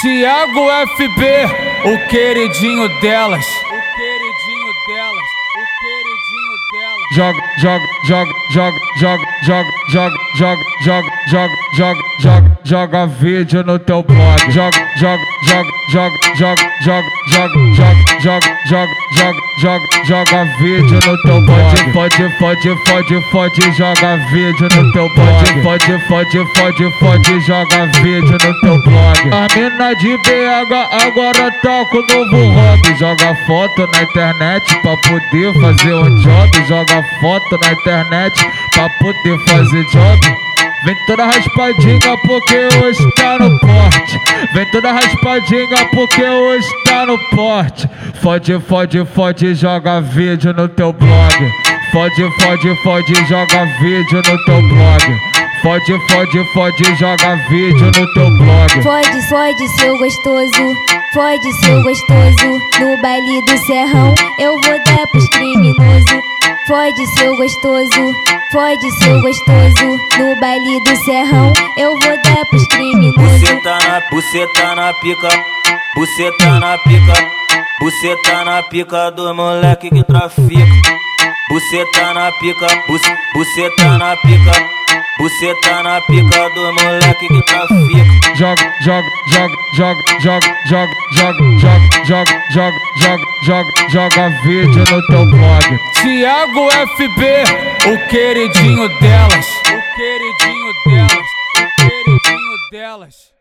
Tiago FB, o queridinho delas. O queridinho delas. O queridinho delas. Joga, joga, joga, joga, joga, joga, joga, joga, joga, joga, joga, joga, joga vídeo no teu blog. Joga, joga, joga, joga, joga, joga, joga, joga, joga, joga, joga, joga, joga vídeo no teu blog. Pode, pode, pode, pode, joga vídeo no teu blog. Pode, pode, pode, pode, joga vídeo no teu blog. A mina de BH agora tá com novo hobby. Joga foto na internet pra poder fazer um job. Joga foto na internet pra poder fazer job. Vem toda raspadinha porque hoje tá no porte. Vem toda raspadinha porque hoje tá no porte. Fode, fode, fode, joga vídeo no teu blog. Fode, fode, fode, joga vídeo no teu blog. Fode, fode, fode, joga vídeo no teu blog. Fode, fode, seu gostoso. Fode, seu gostoso. No baile do serrão, eu vou dar pros criminosos. Fode, seu gostoso. Fode, seu gostoso. No baile do serrão, eu vou dar pros criminosos. Buceta na, buceta na pica, buceta na pica, buceta na pica do moleque que trafica. Buceta na pica, buce- buceta na pica, buceta na pica do moleque que trafica. joga, joga, joga, joga, joga, joga, joga, joga, joga, joga, joga, joga vídeo no teu blog. Tiago FB, o queridinho delas. O queridinho delas. O queridinho delas.